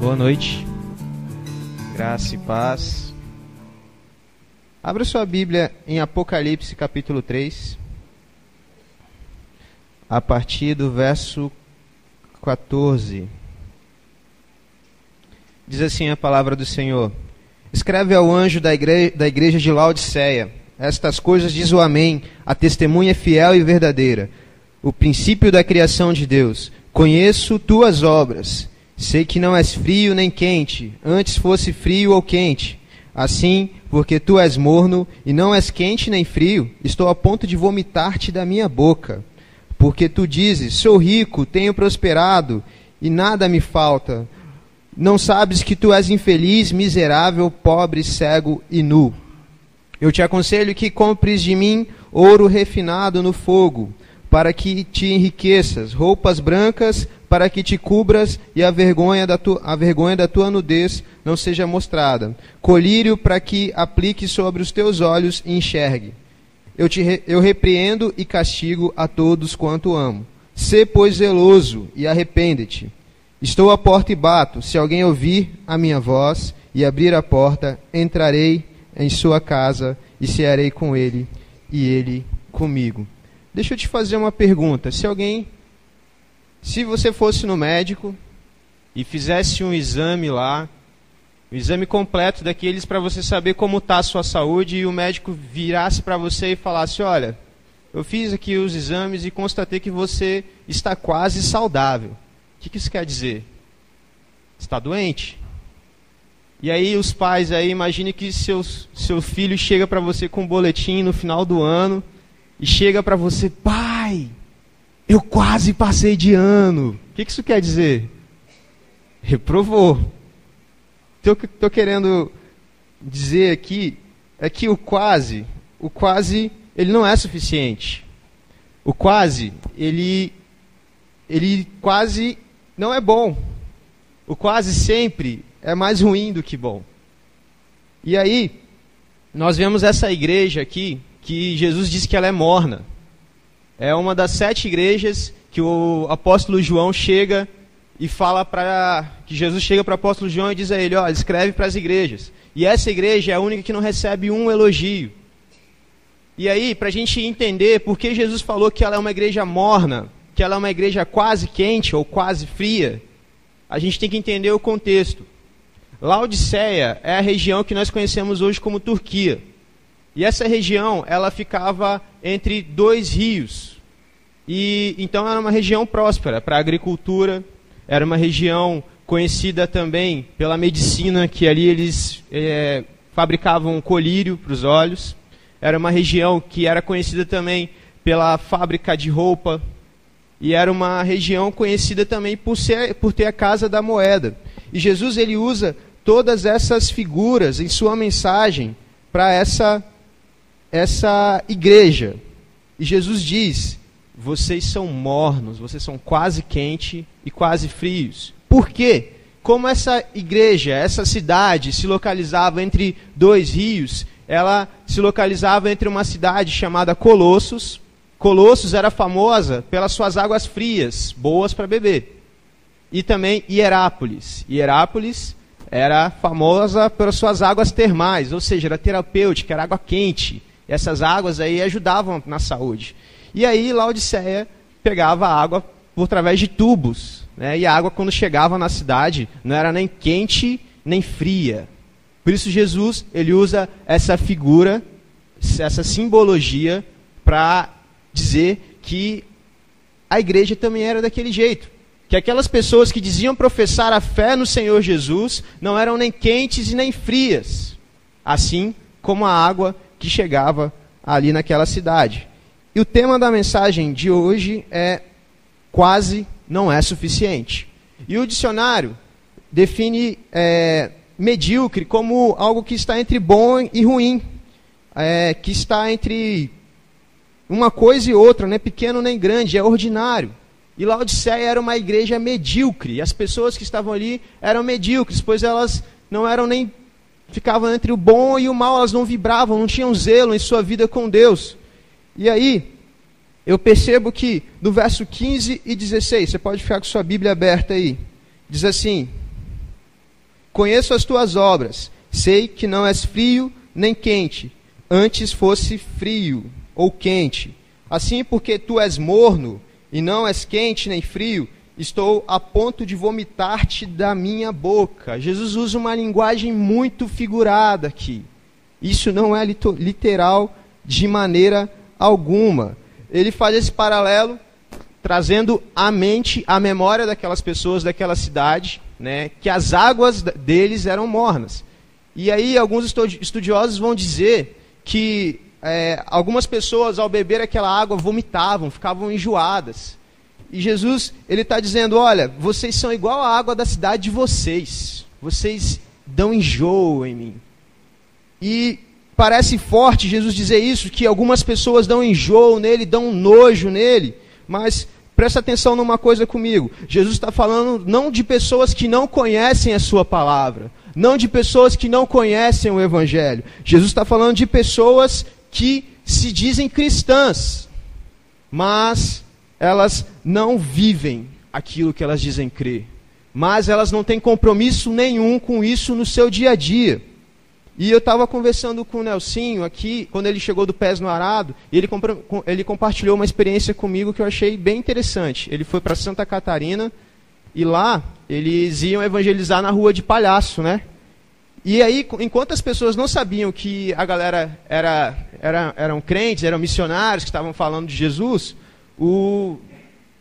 Boa noite. Graça e paz. Abra sua Bíblia em Apocalipse capítulo 3. A partir do verso 14. Diz assim a palavra do Senhor: Escreve ao anjo da igreja, da igreja de Laodiceia: Estas coisas diz o Amém, a testemunha fiel e verdadeira, o princípio da criação de Deus. Conheço tuas obras. Sei que não és frio nem quente, antes fosse frio ou quente. Assim, porque tu és morno e não és quente nem frio, estou a ponto de vomitar-te da minha boca. Porque tu dizes: Sou rico, tenho prosperado e nada me falta. Não sabes que tu és infeliz, miserável, pobre, cego e nu. Eu te aconselho que compres de mim ouro refinado no fogo, para que te enriqueças, roupas brancas para que te cubras e a vergonha da, tu, a vergonha da tua nudez não seja mostrada, colírio para que aplique sobre os teus olhos e enxergue. Eu, te, eu repreendo e castigo a todos quanto amo. Sê, pois, zeloso e arrepende-te. Estou à porta e bato. Se alguém ouvir a minha voz e abrir a porta, entrarei em sua casa e cearei com ele e ele comigo. Deixa eu te fazer uma pergunta. Se alguém, se você fosse no médico e fizesse um exame lá, um exame completo daqueles para você saber como está a sua saúde e o médico virasse para você e falasse, olha, eu fiz aqui os exames e constatei que você está quase saudável. O que, que isso quer dizer? Está doente. E aí os pais aí, imagine que seus, seu filho chega para você com um boletim no final do ano e chega para você, pai, eu quase passei de ano. O que, isso quer dizer? Reprovou. Estou querendo dizer aqui é que o quase, o quase, ele não é suficiente. O quase, ele, ele quase não é bom. O quase sempre é mais ruim do que bom. E aí, nós vemos essa igreja aqui, que Jesus diz que ela é morna. É uma das sete igrejas que o apóstolo João chega e fala para. que Jesus chega para o apóstolo João e diz a ele: ó, escreve para as igrejas. E essa igreja é a única que não recebe um elogio. E aí, para a gente entender por que Jesus falou que ela é uma igreja morna, que ela é uma igreja quase quente ou quase fria, a gente tem que entender o contexto. Laodiceia é a região que nós conhecemos hoje como Turquia. E essa região, ela ficava entre dois rios. E então era uma região próspera para a agricultura, era uma região conhecida também pela medicina, que ali eles é, fabricavam colírio para os olhos. Era uma região que era conhecida também pela fábrica de roupa, e era uma região conhecida também por, ser, por ter a casa da moeda. E Jesus ele usa todas essas figuras em sua mensagem para essa, essa igreja. E Jesus diz: vocês são mornos, vocês são quase quente e quase frios. Por quê? Como essa igreja, essa cidade se localizava entre dois rios, ela se localizava entre uma cidade chamada Colossos, Colossos era famosa pelas suas águas frias, boas para beber. E também Hierápolis. Hierápolis era famosa pelas suas águas termais, ou seja, era terapêutica, era água quente. Essas águas aí ajudavam na saúde. E aí Laodiceia pegava água por através de tubos. Né? E a água, quando chegava na cidade, não era nem quente nem fria. Por isso Jesus ele usa essa figura, essa simbologia para dizer que a igreja também era daquele jeito. Que aquelas pessoas que diziam professar a fé no Senhor Jesus não eram nem quentes e nem frias, assim como a água que chegava ali naquela cidade. E o tema da mensagem de hoje é quase não é suficiente. E o dicionário define é, medíocre como algo que está entre bom e ruim, é, que está entre uma coisa e outra, não é pequeno nem grande, é ordinário. E Laodiceia era uma igreja medíocre, as pessoas que estavam ali eram medíocres, pois elas não eram nem ficavam entre o bom e o mal, elas não vibravam, não tinham zelo em sua vida com Deus. E aí, eu percebo que no verso 15 e 16, você pode ficar com sua Bíblia aberta aí, diz assim: conheço as tuas obras, sei que não és frio nem quente, antes fosse frio ou quente. Assim, porque tu és morno e não és quente nem frio, estou a ponto de vomitar-te da minha boca. Jesus usa uma linguagem muito figurada aqui. Isso não é literal de maneira alguma. Ele faz esse paralelo trazendo à mente a memória daquelas pessoas daquela cidade, né, que as águas deles eram mornas. E aí alguns estudiosos vão dizer que é, algumas pessoas ao beber aquela água vomitavam, ficavam enjoadas. E Jesus ele está dizendo, olha, vocês são igual à água da cidade de vocês. Vocês dão enjoo em mim. E parece forte Jesus dizer isso, que algumas pessoas dão enjoo nele, dão nojo nele. Mas presta atenção numa coisa comigo. Jesus está falando não de pessoas que não conhecem a sua palavra, não de pessoas que não conhecem o Evangelho. Jesus está falando de pessoas que se dizem cristãs, mas elas não vivem aquilo que elas dizem crer. Mas elas não têm compromisso nenhum com isso no seu dia a dia. E eu estava conversando com o Nelsinho aqui, quando ele chegou do Pés no Arado, e ele, ele compartilhou uma experiência comigo que eu achei bem interessante. Ele foi para Santa Catarina e lá eles iam evangelizar na rua de Palhaço, né? E aí, enquanto as pessoas não sabiam que a galera era, era eram crentes, eram missionários que estavam falando de Jesus, o,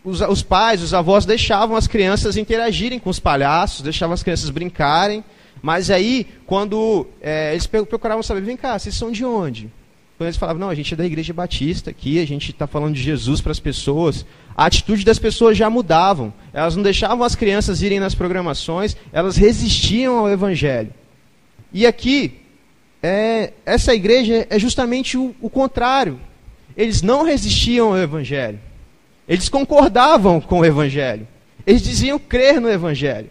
os, os pais, os avós deixavam as crianças interagirem com os palhaços, deixavam as crianças brincarem. Mas aí, quando é, eles procuravam saber, vem cá, vocês são de onde? Quando eles falavam, não, a gente é da Igreja Batista aqui, a gente está falando de Jesus para as pessoas, a atitude das pessoas já mudavam. Elas não deixavam as crianças irem nas programações, elas resistiam ao Evangelho. E aqui, é, essa igreja é justamente o, o contrário. Eles não resistiam ao Evangelho. Eles concordavam com o Evangelho. Eles diziam crer no Evangelho.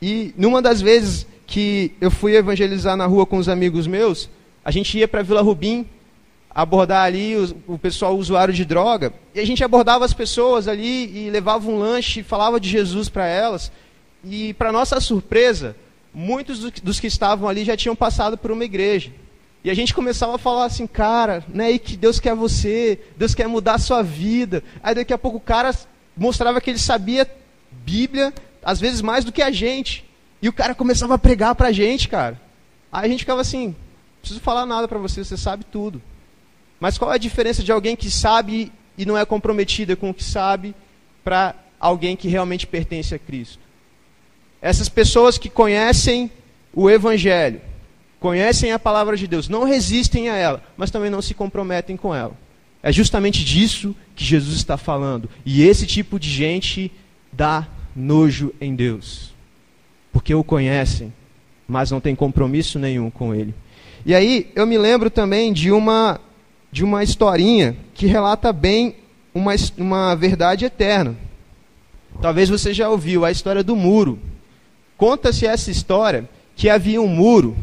E numa das vezes que eu fui evangelizar na rua com os amigos meus, a gente ia para Vila Rubim abordar ali o, o, pessoal usuário de droga, e a gente abordava as pessoas ali e levava um lanche, falava de Jesus para elas, e para nossa surpresa, muitos do, dos que estavam ali já tinham passado por uma igreja. E a gente começava a falar assim, cara, não é aí que Deus quer você, Deus quer mudar a sua vida. Aí daqui a pouco o cara mostrava que ele sabia Bíblia, às vezes mais do que a gente. E o cara começava a pregar pra gente, cara. Aí a gente ficava assim, preciso falar nada para você, você sabe tudo. Mas qual é a diferença de alguém que sabe e não é comprometida com o que sabe para alguém que realmente pertence a Cristo? Essas pessoas que conhecem o Evangelho, conhecem a palavra de Deus, não resistem a ela, mas também não se comprometem com ela. É justamente disso que Jesus está falando. E esse tipo de gente dá nojo em Deus porque o conhecem, mas não tem compromisso nenhum com ele. E aí eu me lembro também de uma de uma historinha que relata bem uma, uma verdade eterna. Talvez você já ouviu a história do muro. Conta-se essa história que havia um muro,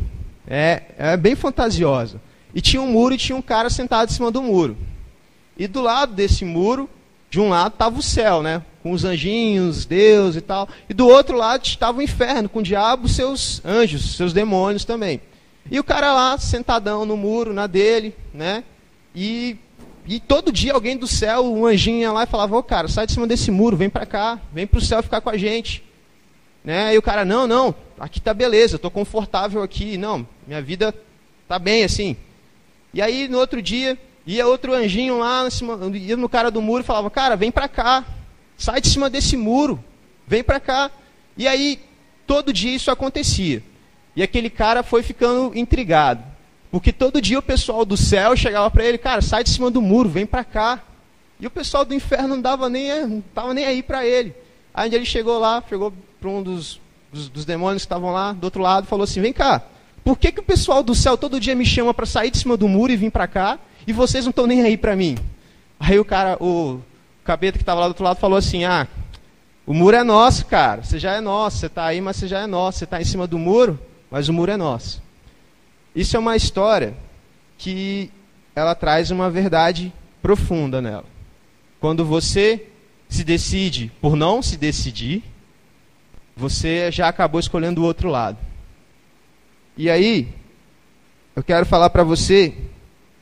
é, é bem fantasiosa. E tinha um muro e tinha um cara sentado em cima do muro. E do lado desse muro, de um lado estava o céu, né? com os anjinhos, Deus e tal. E do outro lado estava o inferno, com o diabo, seus anjos, seus demônios também. E o cara lá, sentadão no muro, na dele, né? E, e todo dia alguém do céu, um anjinho ia lá e falava, ô cara, sai de cima desse muro, vem para cá, vem para o céu ficar com a gente. Né? E o cara, não, não, aqui tá beleza, estou confortável aqui, não, minha vida tá bem assim. E aí no outro dia, ia outro anjinho lá, ia no cara do muro e falava, cara, vem para cá, Sai de cima desse muro, vem para cá. E aí, todo dia isso acontecia. E aquele cara foi ficando intrigado. Porque todo dia o pessoal do céu chegava para ele, cara, sai de cima do muro, vem para cá. E o pessoal do inferno não dava nem, não tava nem aí para ele. Aí ele chegou lá, chegou para um dos, dos, dos, demônios que estavam lá do outro lado, falou assim: "Vem cá. Por que, que o pessoal do céu todo dia me chama para sair de cima do muro e vir para cá, e vocês não estão nem aí para mim?" Aí o cara, o cabeta que estava lá do outro lado falou assim: Ah, o muro é nosso, cara. Você já é nosso. Você está aí, mas você já é nosso. Você está em cima do muro, mas o muro é nosso. Isso é uma história que ela traz uma verdade profunda nela. Quando você se decide por não se decidir, você já acabou escolhendo o outro lado. E aí, eu quero falar para você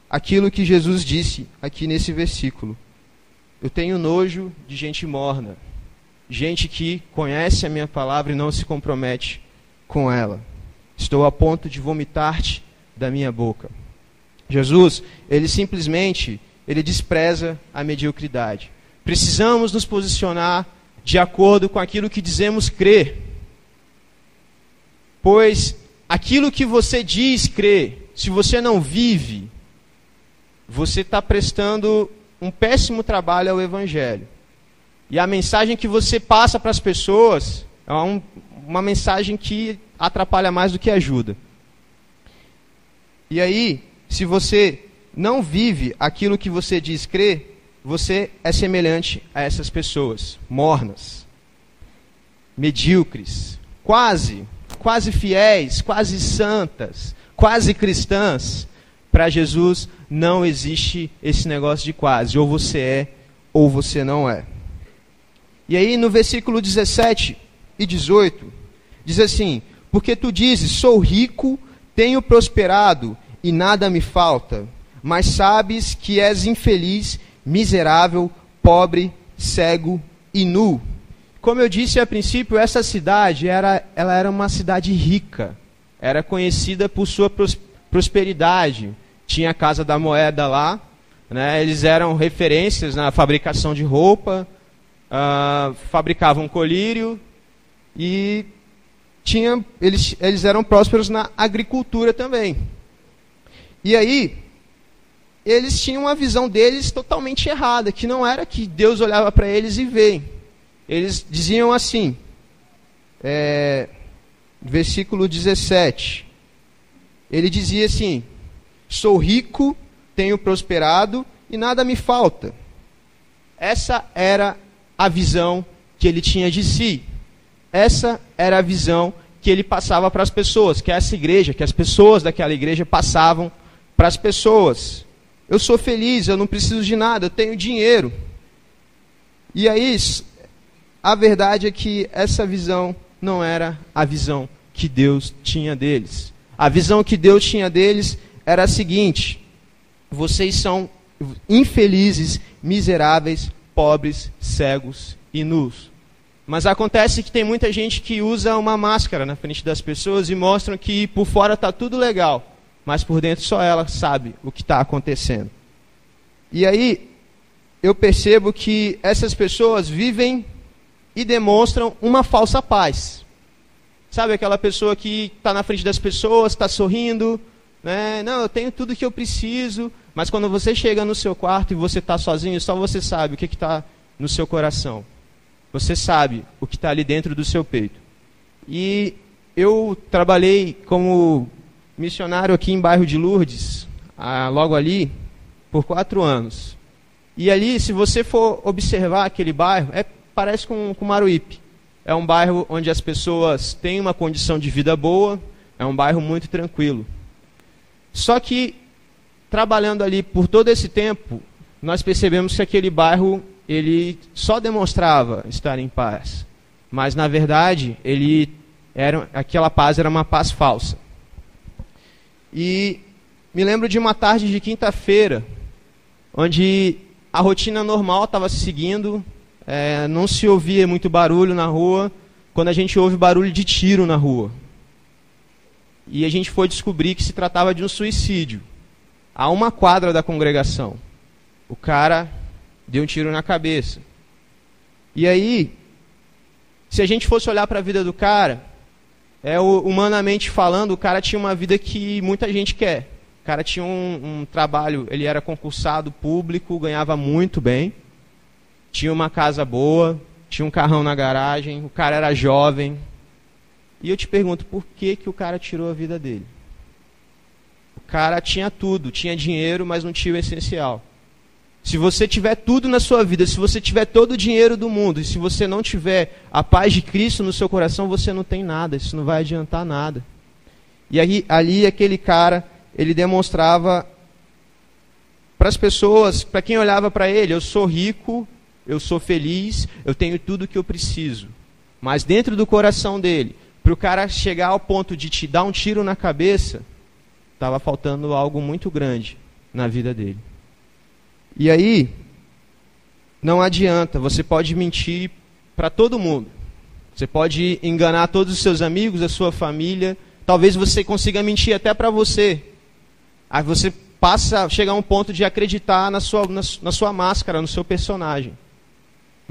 aquilo que Jesus disse aqui nesse versículo. Eu tenho nojo de gente morna, gente que conhece a minha palavra e não se compromete com ela. Estou a ponto de vomitar-te da minha boca. Jesus, ele simplesmente, ele despreza a mediocridade. Precisamos nos posicionar de acordo com aquilo que dizemos crer. Pois aquilo que você diz crer, se você não vive, você está prestando um péssimo trabalho ao Evangelho. E a mensagem que você passa para as pessoas é um, uma mensagem que atrapalha mais do que ajuda. E aí, se você não vive aquilo que você diz crer, você é semelhante a essas pessoas, mornas, medíocres, quase, quase fiéis, quase santas, quase cristãs. Para Jesus não existe esse negócio de quase. Ou você é, ou você não é. E aí no versículo 17 e 18, diz assim: Porque tu dizes, sou rico, tenho prosperado e nada me falta, mas sabes que és infeliz, miserável, pobre, cego e nu. Como eu disse a princípio, essa cidade era, ela era uma cidade rica, era conhecida por sua prosperidade, tinha a Casa da Moeda lá, né? eles eram referências na fabricação de roupa, uh, fabricavam colírio e tinha, eles, eles eram prósperos na agricultura também. E aí, eles tinham uma visão deles totalmente errada, que não era que Deus olhava para eles e vê. Eles diziam assim, é, versículo 17. Ele dizia assim: Sou rico, tenho prosperado e nada me falta. Essa era a visão que ele tinha de si. Essa era a visão que ele passava para as pessoas, que essa igreja, que as pessoas daquela igreja passavam para as pessoas. Eu sou feliz, eu não preciso de nada, eu tenho dinheiro. E aí, a verdade é que essa visão não era a visão que Deus tinha deles. A visão que Deus tinha deles era a seguinte: vocês são infelizes, miseráveis, pobres, cegos e nus. Mas acontece que tem muita gente que usa uma máscara na frente das pessoas e mostram que por fora está tudo legal, mas por dentro só ela sabe o que está acontecendo. E aí eu percebo que essas pessoas vivem e demonstram uma falsa paz. Sabe aquela pessoa que está na frente das pessoas, está sorrindo, né? Não, eu tenho tudo que eu preciso, mas quando você chega no seu quarto e você está sozinho, só você sabe o que está no seu coração. Você sabe o que está ali dentro do seu peito. E eu trabalhei como missionário aqui em bairro de Lourdes, ah, logo ali, por quatro anos. E ali, se você for observar aquele bairro, é, parece com, com Maruípe. É um bairro onde as pessoas têm uma condição de vida boa, é um bairro muito tranquilo. Só que, trabalhando ali por todo esse tempo, nós percebemos que aquele bairro ele só demonstrava estar em paz. Mas, na verdade, ele era, aquela paz era uma paz falsa. E me lembro de uma tarde de quinta-feira, onde a rotina normal estava se seguindo, é, não se ouvia muito barulho na rua, quando a gente ouve barulho de tiro na rua. E a gente foi descobrir que se tratava de um suicídio. A uma quadra da congregação. O cara deu um tiro na cabeça. E aí, se a gente fosse olhar para a vida do cara, é, humanamente falando, o cara tinha uma vida que muita gente quer. O cara tinha um, um trabalho, ele era concursado público, ganhava muito bem, tinha uma casa boa, tinha um carrão na garagem, o cara era jovem, e eu te pergunto, por que, que o cara tirou a vida dele? O cara tinha tudo, tinha dinheiro, mas não tinha o essencial. Se você tiver tudo na sua vida, se você tiver todo o dinheiro do mundo, e se você não tiver a paz de Cristo no seu coração, você não tem nada, isso não vai adiantar nada. E aí, ali aquele cara, ele demonstrava para as pessoas, para quem olhava para ele, eu sou rico, eu sou feliz, eu tenho tudo o que eu preciso. Mas dentro do coração dele, para o cara chegar ao ponto de te dar um tiro na cabeça, estava faltando algo muito grande na vida dele. E aí, não adianta, você pode mentir para todo mundo. Você pode enganar todos os seus amigos, a sua família. Talvez você consiga mentir até para você. Aí você passa a chegar a um ponto de acreditar na sua, na, na sua máscara, no seu personagem.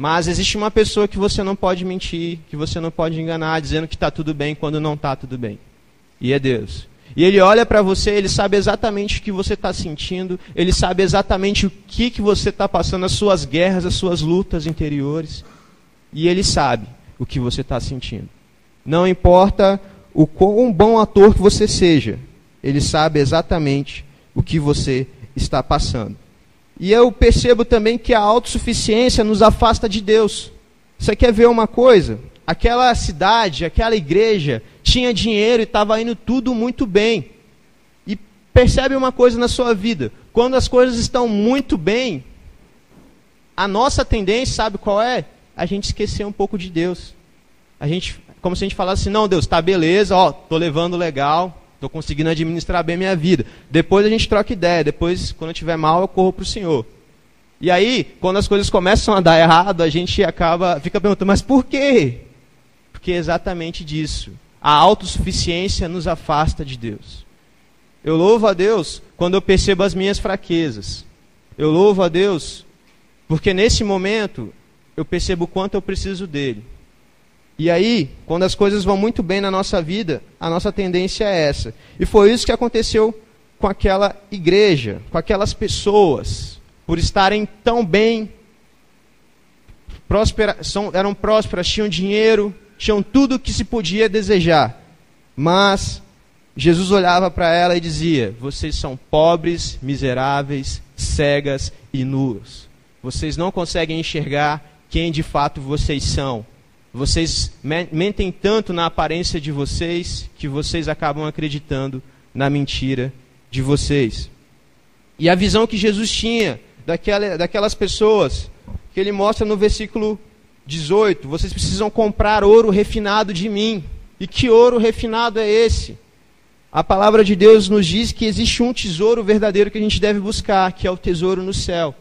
Mas existe uma pessoa que você não pode mentir, que você não pode enganar, dizendo que está tudo bem quando não está tudo bem. E é Deus. E ele olha para você, ele sabe exatamente o que você está sentindo, ele sabe exatamente o que, que você está passando, as suas guerras, as suas lutas interiores. E ele sabe o que você está sentindo. Não importa o quão bom ator que você seja, ele sabe exatamente o que você está passando. E eu percebo também que a autossuficiência nos afasta de Deus. Você quer ver uma coisa? Aquela cidade, aquela igreja tinha dinheiro e estava indo tudo muito bem. E percebe uma coisa na sua vida: quando as coisas estão muito bem, a nossa tendência, sabe qual é? A gente esquecer um pouco de Deus. A gente, como se a gente falasse assim: não, Deus, tá beleza, ó, tô levando legal, Estou conseguindo administrar bem minha vida. Depois a gente troca ideia. Depois, quando eu estiver mal, eu corro para o Senhor. E aí, quando as coisas começam a dar errado, a gente acaba, fica perguntando, mas por quê? Porque é exatamente disso. A autossuficiência nos afasta de Deus. Eu louvo a Deus quando eu percebo as minhas fraquezas. Eu louvo a Deus porque nesse momento eu percebo o quanto eu preciso dele. E aí, quando as coisas vão muito bem na nossa vida, a nossa tendência é essa. E foi isso que aconteceu com aquela igreja, com aquelas pessoas, por estarem tão bem, próspera, são, eram prósperas, tinham dinheiro, tinham tudo o que se podia desejar. Mas Jesus olhava para ela e dizia: Vocês são pobres, miseráveis, cegas e nuas. Vocês não conseguem enxergar quem de fato vocês são. Vocês mentem tanto na aparência de vocês que vocês acabam acreditando na mentira de vocês. E a visão que Jesus tinha daquela, daquelas pessoas, que ele mostra no versículo 18: vocês precisam comprar ouro refinado de mim. E que ouro refinado é esse? A palavra de Deus nos diz que existe um tesouro verdadeiro que a gente deve buscar, que é o tesouro no céu.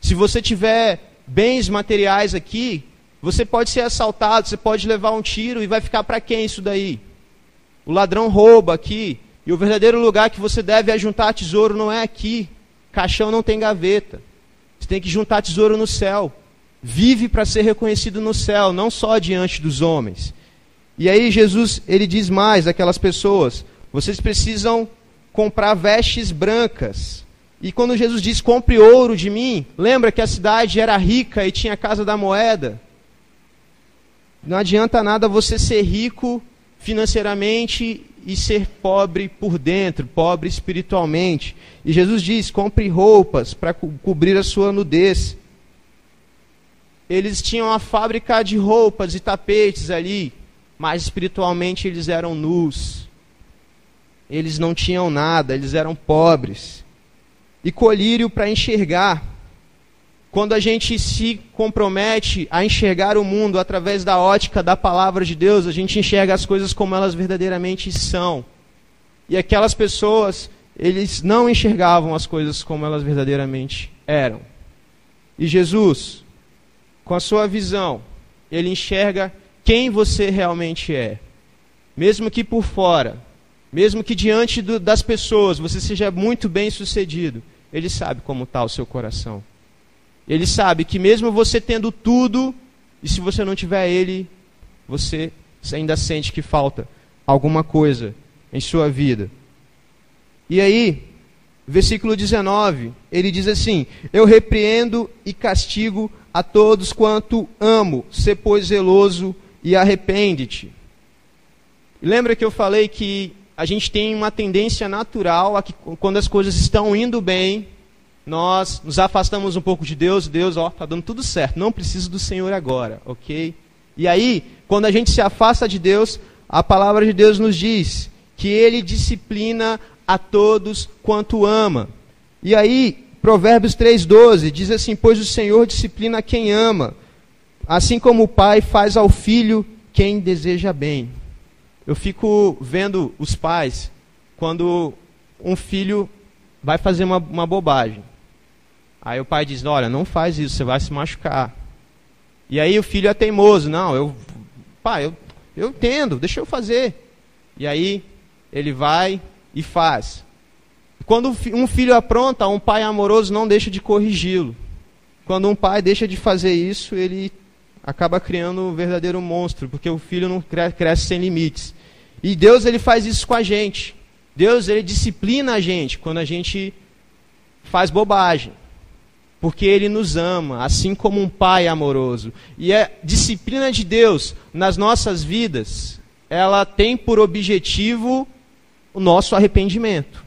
Se você tiver bens materiais aqui, você pode ser assaltado, você pode levar um tiro e vai ficar para quem isso daí? O ladrão rouba aqui, e o verdadeiro lugar que você deve juntar tesouro não é aqui. Caixão não tem gaveta. Você tem que juntar tesouro no céu. Vive para ser reconhecido no céu, não só diante dos homens. E aí Jesus, ele diz mais àquelas pessoas: vocês precisam comprar vestes brancas. E quando Jesus diz compre ouro de mim, lembra que a cidade era rica e tinha a casa da moeda? Não adianta nada você ser rico financeiramente e ser pobre por dentro, pobre espiritualmente. E Jesus diz: compre roupas para co cobrir a sua nudez. Eles tinham a fábrica de roupas e tapetes ali, mas espiritualmente eles eram nus. Eles não tinham nada, eles eram pobres. E colírio para enxergar quando a gente se compromete a enxergar o mundo através da ótica da palavra de Deus, a gente enxerga as coisas como elas verdadeiramente são. E aquelas pessoas, eles não enxergavam as coisas como elas verdadeiramente eram. E Jesus, com a sua visão, ele enxerga quem você realmente é. Mesmo que por fora, mesmo que diante do, das pessoas você seja muito bem sucedido, ele sabe como está o seu coração. Ele sabe que mesmo você tendo tudo, e se você não tiver ele, você ainda sente que falta alguma coisa em sua vida. E aí, versículo 19, ele diz assim: Eu repreendo e castigo a todos quanto amo, se pois zeloso e arrepende-te. Lembra que eu falei que a gente tem uma tendência natural a que quando as coisas estão indo bem, nós nos afastamos um pouco de Deus, Deus, ó, tá dando tudo certo, não preciso do Senhor agora, ok? E aí, quando a gente se afasta de Deus, a palavra de Deus nos diz que Ele disciplina a todos quanto ama. E aí, Provérbios 3,12 diz assim: Pois o Senhor disciplina quem ama, assim como o pai faz ao filho quem deseja bem. eu fico vendo os pais quando um filho vai fazer uma, uma bobagem. Aí o pai diz: Olha, não faz isso, você vai se machucar. E aí o filho é teimoso: Não, eu, pai, eu, eu entendo, deixa eu fazer. E aí ele vai e faz. Quando um filho apronta, um pai amoroso não deixa de corrigi-lo. Quando um pai deixa de fazer isso, ele acaba criando um verdadeiro monstro, porque o filho não cresce sem limites. E Deus ele faz isso com a gente. Deus ele disciplina a gente quando a gente faz bobagem. Porque ele nos ama, assim como um pai amoroso. E a disciplina de Deus nas nossas vidas, ela tem por objetivo o nosso arrependimento.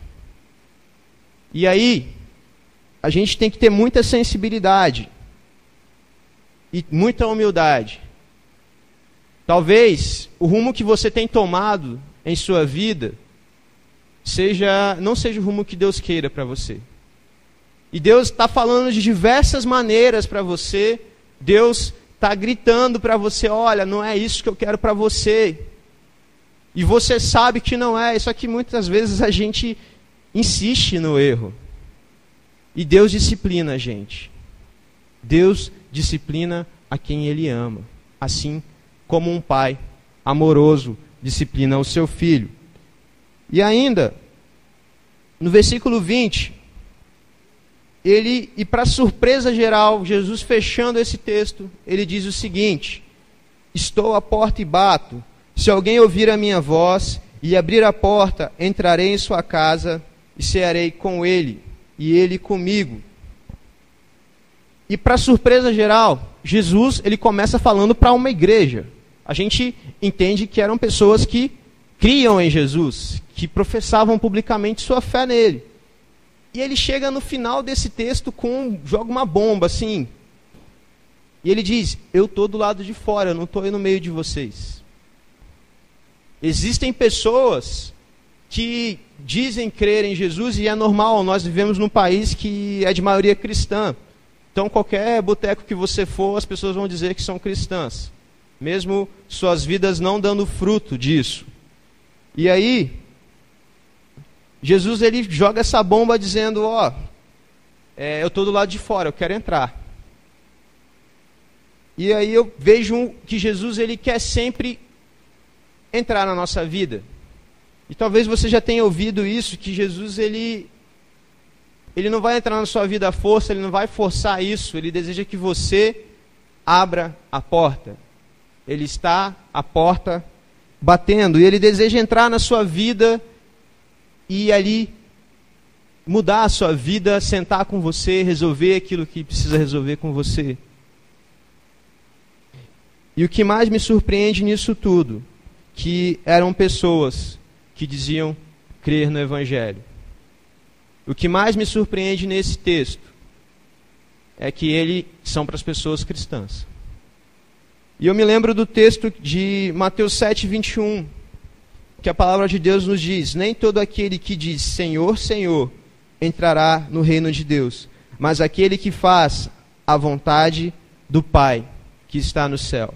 E aí, a gente tem que ter muita sensibilidade e muita humildade. Talvez o rumo que você tem tomado em sua vida seja não seja o rumo que Deus queira para você. E Deus está falando de diversas maneiras para você. Deus está gritando para você: olha, não é isso que eu quero para você. E você sabe que não é. Isso aqui muitas vezes a gente insiste no erro. E Deus disciplina a gente. Deus disciplina a quem Ele ama. Assim como um pai amoroso disciplina o seu filho. E ainda, no versículo 20, ele, e para surpresa geral, Jesus fechando esse texto, ele diz o seguinte: Estou à porta e bato. Se alguém ouvir a minha voz e abrir a porta, entrarei em sua casa e cearei com ele e ele comigo. E para surpresa geral, Jesus ele começa falando para uma igreja. A gente entende que eram pessoas que criam em Jesus, que professavam publicamente sua fé nele. E ele chega no final desse texto com joga uma bomba assim. E ele diz: "Eu tô do lado de fora, eu não aí no meio de vocês". Existem pessoas que dizem crer em Jesus e é normal, nós vivemos num país que é de maioria cristã. Então qualquer boteco que você for, as pessoas vão dizer que são cristãs, mesmo suas vidas não dando fruto disso. E aí, Jesus ele joga essa bomba dizendo: Ó, é, eu estou do lado de fora, eu quero entrar. E aí eu vejo que Jesus ele quer sempre entrar na nossa vida. E talvez você já tenha ouvido isso, que Jesus ele ele não vai entrar na sua vida à força, ele não vai forçar isso, ele deseja que você abra a porta. Ele está à porta batendo e ele deseja entrar na sua vida e ali mudar a sua vida, sentar com você, resolver aquilo que precisa resolver com você. E o que mais me surpreende nisso tudo, que eram pessoas que diziam crer no Evangelho. O que mais me surpreende nesse texto é que ele são para as pessoas cristãs. E eu me lembro do texto de Mateus 7, 21, que a palavra de Deus nos diz: Nem todo aquele que diz Senhor, Senhor entrará no reino de Deus, mas aquele que faz a vontade do Pai que está no céu.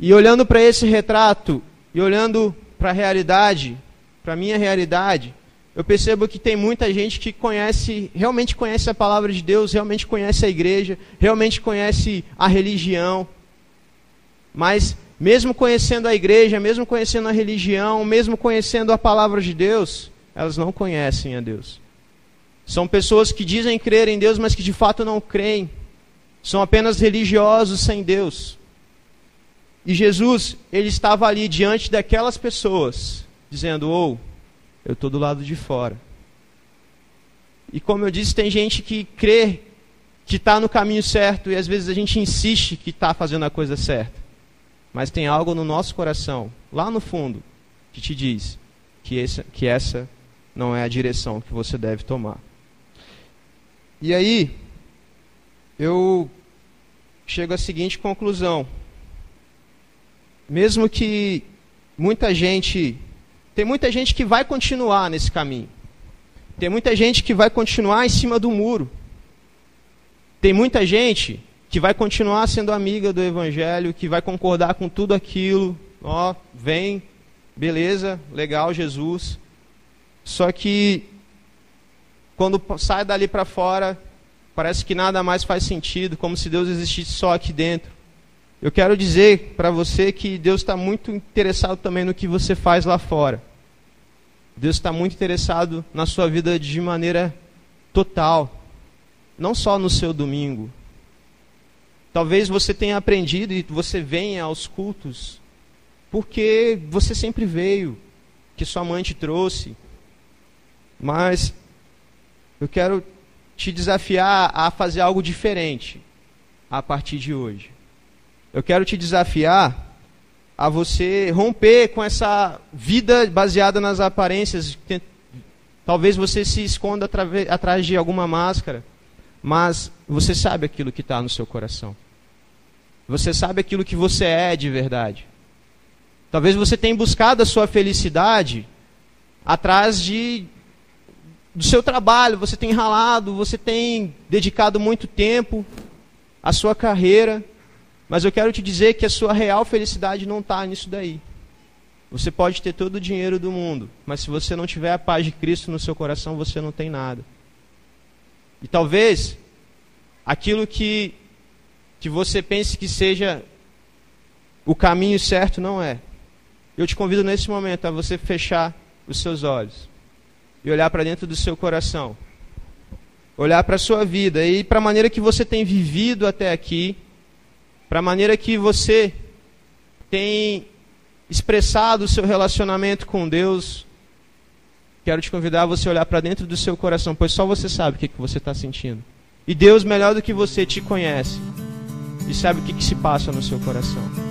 E olhando para esse retrato e olhando para a realidade, para a minha realidade, eu percebo que tem muita gente que conhece, realmente conhece a palavra de Deus, realmente conhece a igreja, realmente conhece a religião, mas mesmo conhecendo a igreja, mesmo conhecendo a religião, mesmo conhecendo a palavra de Deus, elas não conhecem a Deus. São pessoas que dizem crer em Deus, mas que de fato não creem. São apenas religiosos sem Deus. E Jesus, ele estava ali diante daquelas pessoas, dizendo: Ou, oh, eu estou do lado de fora. E como eu disse, tem gente que crê que está no caminho certo e às vezes a gente insiste que está fazendo a coisa certa. Mas tem algo no nosso coração, lá no fundo, que te diz que, esse, que essa não é a direção que você deve tomar. E aí, eu chego à seguinte conclusão. Mesmo que muita gente tem muita gente que vai continuar nesse caminho. Tem muita gente que vai continuar em cima do muro. Tem muita gente que vai continuar sendo amiga do Evangelho, que vai concordar com tudo aquilo. Ó, vem, beleza, legal, Jesus. Só que quando sai dali para fora, parece que nada mais faz sentido, como se Deus existisse só aqui dentro. Eu quero dizer para você que Deus está muito interessado também no que você faz lá fora. Deus está muito interessado na sua vida de maneira total, não só no seu domingo. Talvez você tenha aprendido e você venha aos cultos porque você sempre veio, que sua mãe te trouxe. Mas eu quero te desafiar a fazer algo diferente a partir de hoje. Eu quero te desafiar a você romper com essa vida baseada nas aparências. Talvez você se esconda atrás de alguma máscara, mas você sabe aquilo que está no seu coração. Você sabe aquilo que você é de verdade. Talvez você tenha buscado a sua felicidade atrás de do seu trabalho, você tem ralado, você tem dedicado muito tempo à sua carreira, mas eu quero te dizer que a sua real felicidade não está nisso daí. Você pode ter todo o dinheiro do mundo, mas se você não tiver a paz de Cristo no seu coração, você não tem nada. E talvez aquilo que, que você pense que seja o caminho certo não é. Eu te convido nesse momento a você fechar os seus olhos e olhar para dentro do seu coração. Olhar para a sua vida e para a maneira que você tem vivido até aqui para a maneira que você tem expressado o seu relacionamento com Deus, quero te convidar a você olhar para dentro do seu coração, pois só você sabe o que, que você está sentindo. E Deus, melhor do que você, te conhece e sabe o que, que se passa no seu coração.